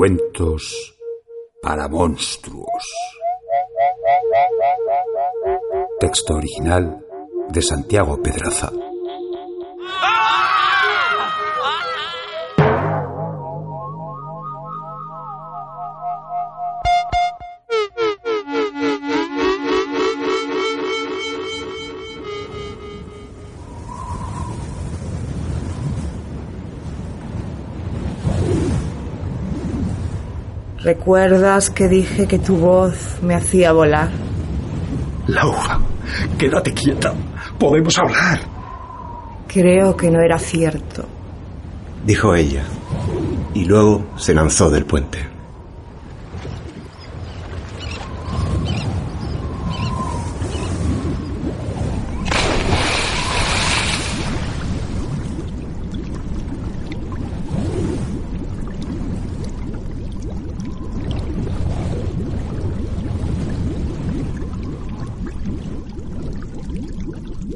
Cuentos para monstruos. Texto original de Santiago Pedraza. ¿Recuerdas que dije que tu voz me hacía volar? Laura, quédate quieta. Podemos hablar. Creo que no era cierto. Dijo ella, y luego se lanzó del puente.